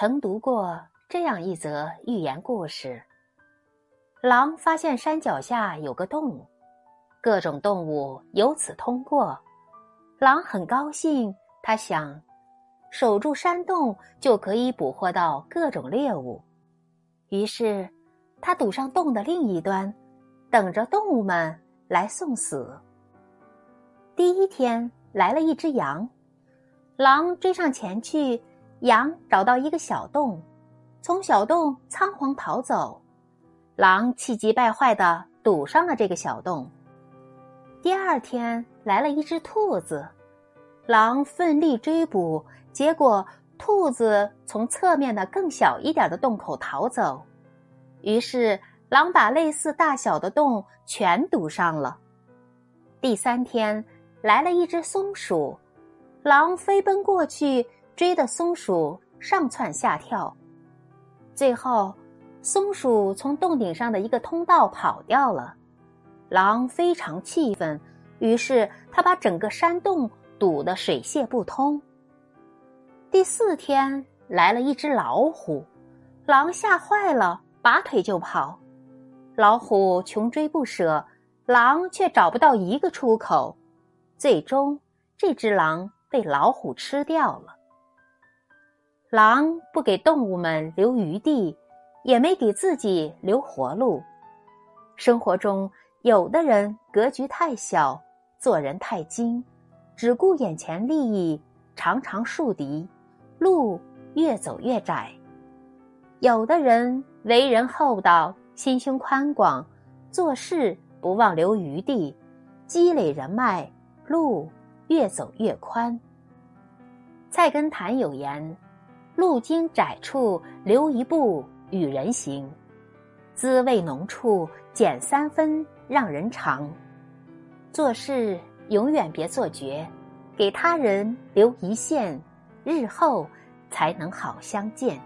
曾读过这样一则寓言故事：狼发现山脚下有个洞，各种动物由此通过。狼很高兴，他想，守住山洞就可以捕获到各种猎物。于是，他堵上洞的另一端，等着动物们来送死。第一天来了一只羊，狼追上前去。羊找到一个小洞，从小洞仓皇逃走。狼气急败坏的堵上了这个小洞。第二天来了一只兔子，狼奋力追捕，结果兔子从侧面的更小一点的洞口逃走。于是狼把类似大小的洞全堵上了。第三天来了一只松鼠，狼飞奔过去。追的松鼠上蹿下跳，最后，松鼠从洞顶上的一个通道跑掉了。狼非常气愤，于是他把整个山洞堵得水泄不通。第四天来了一只老虎，狼吓坏了，拔腿就跑。老虎穷追不舍，狼却找不到一个出口。最终，这只狼被老虎吃掉了。狼不给动物们留余地，也没给自己留活路。生活中，有的人格局太小，做人太精，只顾眼前利益，常常树敌，路越走越窄；有的人为人厚道，心胸宽广，做事不忘留余地，积累人脉，路越走越宽。菜根谭有言。路经窄处留一步与人行，滋味浓处减三分让人尝。做事永远别做绝，给他人留一线，日后才能好相见。